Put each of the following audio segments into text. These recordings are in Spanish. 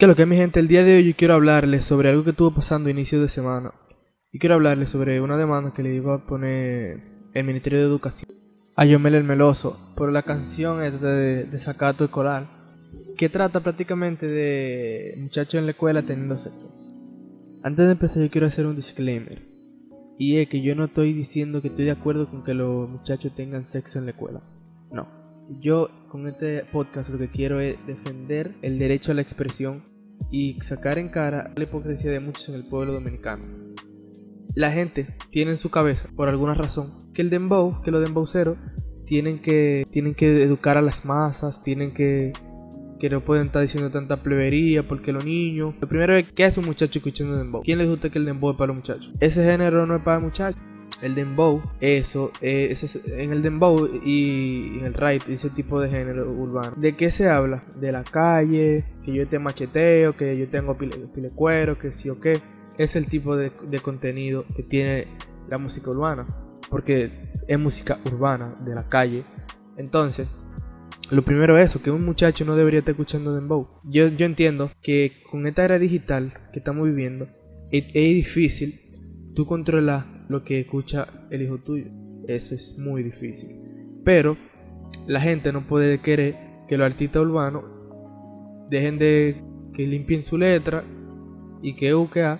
¿Qué es lo que mi gente? El día de hoy yo quiero hablarles sobre algo que estuvo pasando a inicio de semana. Y quiero hablarles sobre una demanda que le iba a poner el Ministerio de Educación a Yomel el Meloso por la canción esta de Desacato Escolar, que trata prácticamente de muchachos en la escuela teniendo sexo. Antes de empezar yo quiero hacer un disclaimer. Y es que yo no estoy diciendo que estoy de acuerdo con que los muchachos tengan sexo en la escuela. No. Yo con este podcast lo que quiero es defender el derecho a la expresión y sacar en cara la hipocresía de muchos en el pueblo dominicano. La gente tiene en su cabeza, por alguna razón, que el dembow, que los dembowceros tienen que, tienen que educar a las masas, tienen que que no pueden estar diciendo tanta plebería porque los niños. Lo primero es, ¿qué hace un muchacho escuchando dembow? ¿Quién les gusta que el dembow es para los muchachos? Ese género no es para muchachos. El dembow, eso, eh, en el dembow y en el rap, ese tipo de género urbano. ¿De qué se habla? De la calle, que yo te macheteo, que yo tengo pile, pile cuero, que sí o qué. Es el tipo de, de contenido que tiene la música urbana. Porque es música urbana, de la calle. Entonces, lo primero es eso, que un muchacho no debería estar escuchando dembow. Yo, yo entiendo que con esta era digital que estamos viviendo, es, es difícil tú controlar lo que escucha el hijo tuyo. Eso es muy difícil. Pero la gente no puede querer que los artistas urbanos dejen de que limpien su letra y que eduquen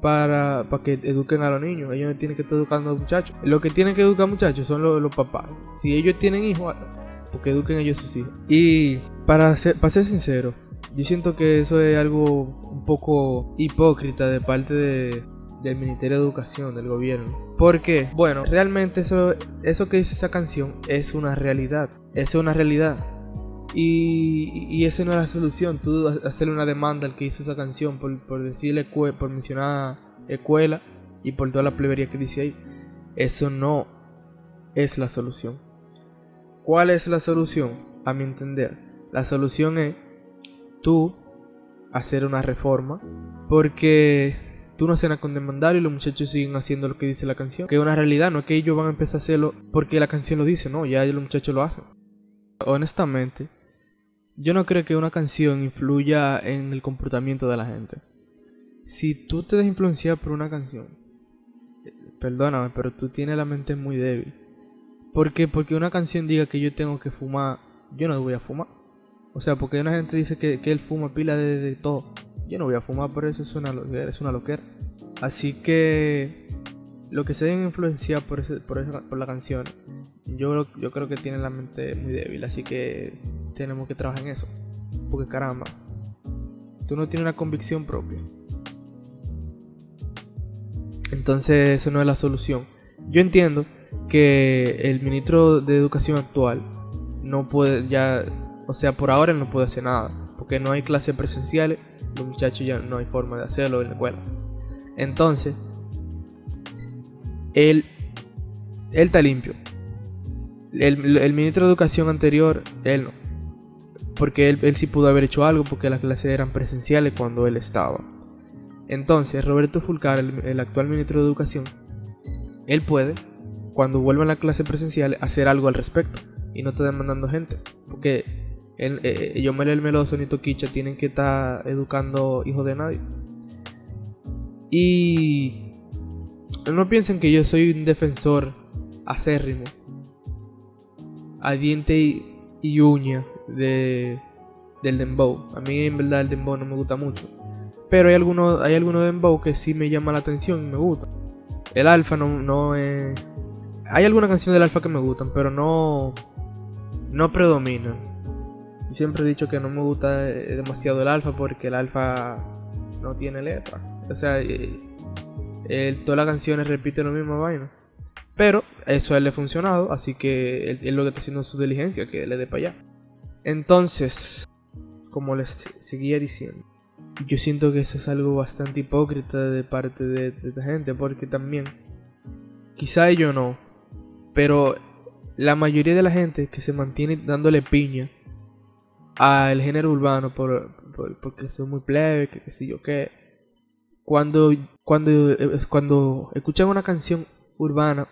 para, para que eduquen a los niños. Ellos no tienen que estar educando a los muchachos. Lo que tienen que educar muchachos son los, los papás. Si ellos tienen hijos, porque eduquen ellos sus hijos. Y para ser, para ser sincero, yo siento que eso es algo un poco hipócrita de parte de, del Ministerio de Educación, del gobierno. Porque, bueno, realmente eso, eso que dice esa canción es una realidad. Es una realidad. Y, y esa no es la solución. Tú hacerle una demanda al que hizo esa canción por, por decirle, por mencionar escuela y por toda la plebería que dice ahí. Eso no es la solución. ¿Cuál es la solución? A mi entender, la solución es tú hacer una reforma porque tú no nada con demandar y los muchachos siguen haciendo lo que dice la canción. Que es una realidad, no es que ellos van a empezar a hacerlo porque la canción lo dice, no, ya los muchachos lo hacen. Honestamente, yo no creo que una canción influya en el comportamiento de la gente. Si tú te dejas influenciar por una canción, perdóname, pero tú tienes la mente muy débil. ¿Por qué? Porque una canción diga que yo tengo que fumar, yo no voy a fumar. O sea, porque una gente dice que, él fuma pila de, todo. Yo no voy a fumar, por eso es una, es una loquera. Así que lo que se deben influenciar por, por, la canción, yo, yo creo que tienen la mente muy débil. Así que tenemos que trabajar en eso. Porque caramba, tú no tienes una convicción propia. Entonces eso no es la solución. Yo entiendo que el ministro de Educación actual no puede ya, o sea, por ahora no puede hacer nada, porque no hay clases presenciales, los muchachos ya no hay forma de hacerlo en la escuela. Entonces, él, él está limpio. El, el, ministro de Educación anterior, él no. Porque él, él sí pudo haber hecho algo porque las clases eran presenciales cuando él estaba. Entonces, Roberto Fulcar, el, actual ministro de Educación, él puede cuando vuelvan a la clase presencial, hacer algo al respecto y no te demandando gente. Porque el, eh, yo, el Meloso ni Toquicha tienen que estar educando hijos de nadie. Y no piensen que yo soy un defensor acérrimo, a diente y, uña de, del dembow. A mí en verdad el dembow no me gusta mucho. Pero hay algunos hay algunos dembow que sí me llama la atención y me gusta. El alfa no, no es hay algunas canciones del Alfa que me gustan, pero no. No predominan. Siempre he dicho que no me gusta eh, demasiado el Alfa porque el Alfa no tiene letra. O sea, eh, todas las canciones repiten la misma vaina. Pero eso a él le ha funcionado, así que él, lo que está haciendo su diligencia, que le dé para allá. Entonces, como les seguía diciendo, yo siento que eso es algo bastante hipócrita de parte de, de esta gente, porque también, quizá ellos no, pero la mayoría de la gente que se mantiene dándole piña al género urbano por, porque son muy plebe, que qué sé yo qué. Cuando, cuando, eh, cuando escuchan una canción urbana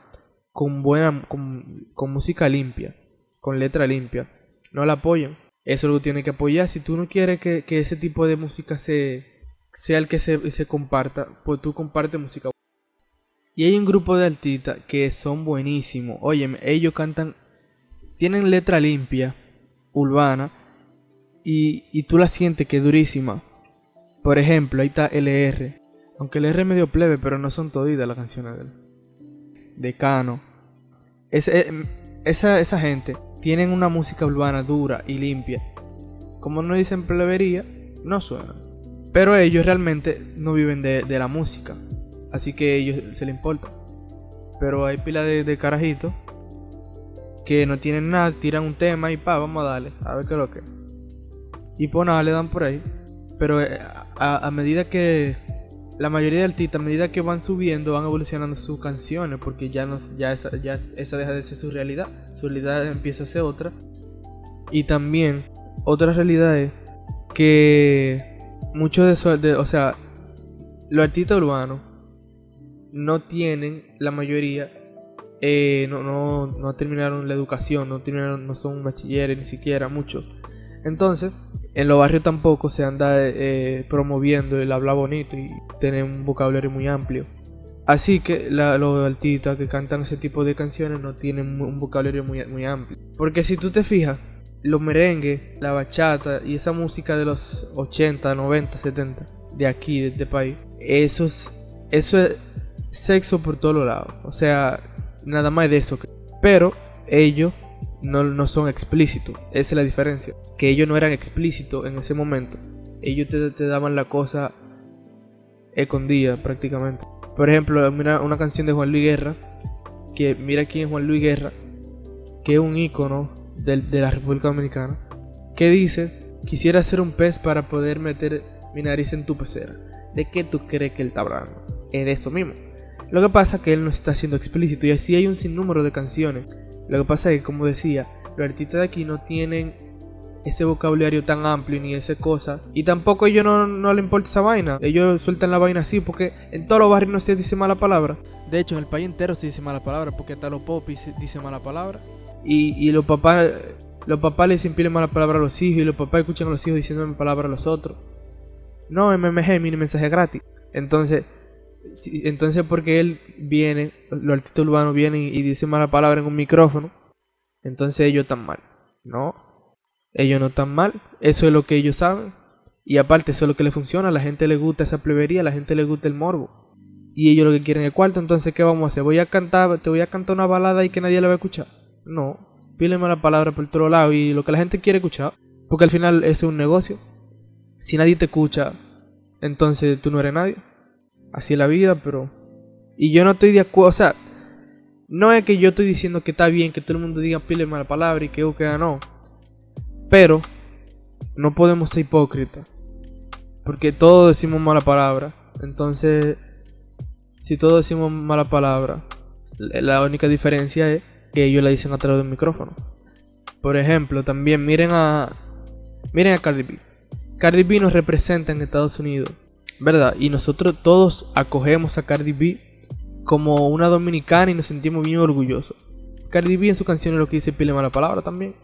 con buena, con, con música limpia, con letra limpia, no la apoyan. Eso lo tiene que apoyar. Si tú no quieres que, ese tipo de música se, sea el que se, se comparta, pues tú comparte música. Y hay un grupo de artistas que son buenísimos. Oye, ellos cantan, tienen letra limpia, urbana, y, tú la sientes que es durísima. Por ejemplo, ahí está LR. Aunque LR es medio plebe, pero no son toditas las canciones de él. Decano. Eh, esa, esa gente tienen una música urbana dura y limpia. Como no dicen plebería, no suenan. Pero ellos realmente no viven de, la música. Así que a ellos se les importa. Pero hay pila de, carajitos que no tienen nada, tiran un tema y pa, vamos a darle, a ver qué es lo que. Y pues nada, le dan por ahí. Pero eh, a, medida que la mayoría de artistas, a medida que van subiendo, van evolucionando sus canciones, porque ya, no, ya, esa, ya esa deja de ser su realidad, su realidad empieza a ser otra. Y también, otra realidad es que muchos de esos, o sea, los artistas urbanos no tienen, la mayoría, eh, no, no, no terminaron la educación, no, terminaron, no son bachilleres ni siquiera, muchos. Entonces, en los barrios tampoco se anda eh, promoviendo el habla bonito y tener un vocabulario muy amplio. Así que los artistas que cantan ese tipo de canciones no tienen un vocabulario muy, muy amplio. Porque si tú te fijas, los merengues, la bachata y esa música de los 80, 90, 70 de aquí, de este país, eso es, eso es sexo por todos lados. O sea, nada más de eso. Pero ellos no, son explícitos. Esa es la diferencia. Que ellos no eran explícitos en ese momento. Ellos te, daban la cosa escondida prácticamente. Por ejemplo, mira una canción de Juan Luis Guerra. Que mira quién es Juan Luis Guerra. Que es un ícono de, de la República Dominicana. Que dice, quisiera ser un pez para poder meter mi nariz en tu pecera. ¿De qué tú crees que él está hablando? Es de eso mismo. Lo que pasa es que él no está siendo explícito y así hay un sinnúmero de canciones lo que pasa es que, como decía, los artistas de aquí no tienen ese vocabulario tan amplio ni esa cosa. Y tampoco a ellos no, no les importa esa vaina. Ellos sueltan la vaina así porque en todos los barrios no se dice mala palabra. De hecho, en el país entero se dice mala palabra porque hasta los popis dicen mala palabra. Y, y los papás los papás le dicen mala palabra a los hijos y los papás escuchan a los hijos diciendo palabra a los otros. No, MMG, mi mensaje gratis. Entonces, entonces porque él viene, los artistas urbanos vienen y, dicen mala palabra en un micrófono, entonces ellos están mal. No, ellos no están mal, eso es lo que ellos saben. Y aparte, eso es lo que les funciona, a la gente le gusta esa plebería, a la gente le gusta el morbo. Y ellos lo que quieren es el cuarto, entonces ¿qué vamos a hacer? Voy a cantar, te voy a cantar una balada y que nadie la va a escuchar. No, píleme mala palabra por otro lado y lo que la gente quiere escuchar, porque al final es un negocio. Si nadie te escucha, entonces tú no eres nadie así es la vida, pero... Y yo no estoy de acuerdo, o sea, no es que yo estoy diciendo que está bien que todo el mundo diga pile mala palabra y que o que no. Pero no podemos ser hipócritas. Porque todos decimos mala palabra. Entonces, si todos decimos mala palabra, la única diferencia es que ellos la dicen a través del micrófono. Por ejemplo, también miren a miren a Cardi B. Cardi B nos representa en Estados Unidos ¿verdad? Y nosotros todos acogemos a Cardi B como una dominicana y nos sentimos bien orgullosos. Cardi B en su canción es lo que dice pile mala palabra también.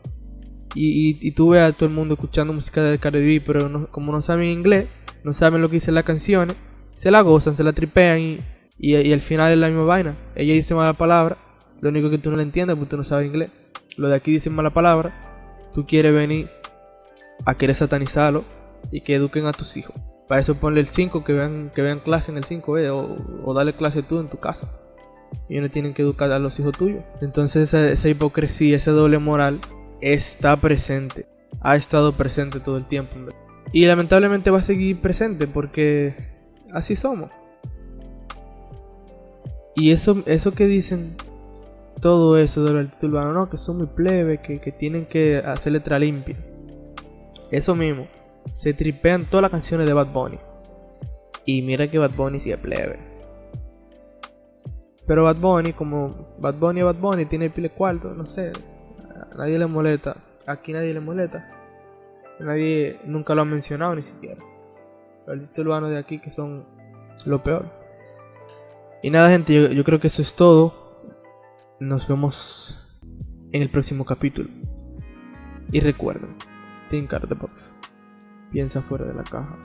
Y, y, tú ves a todo el mundo escuchando música de Cardi B, pero como no saben inglés, no saben lo que dicen las canciones, se la gozan, se la tripean y, y, al final es la misma vaina. Ella dice mala palabra, lo único que tú no le entiendes porque tú no sabes inglés. Lo de aquí dicen mala palabra, tú quieres venir a querer satanizarlo y que eduquen a tus hijos. Para eso ponle el 5, que vean, que vean clase en el 5, eh, o, o dale clase tú en tu casa. Y no tienen que educar a los hijos tuyos. Entonces esa, hipocresía, esa doble moral está presente. Ha estado presente todo el tiempo. Y lamentablemente va a seguir presente porque así somos. Y eso, eso que dicen, todo eso del urbano, no, que son muy plebe, que, que tienen que hacer letra limpia. Eso mismo se tripean todas las canciones de Bad Bunny. Y mira que Bad Bunny sí es plebe. Pero Bad Bunny, como Bad Bunny Bad Bunny, tiene el pile cuarto, no sé. Nadie le molesta. Aquí nadie le molesta. Nadie nunca lo ha mencionado ni siquiera. Los artistas de aquí que son lo peor. Y nada, gente, yo, creo que eso es todo. Nos vemos en el próximo capítulo. Y recuerden, Think out the box. Piensa fuera de la caja.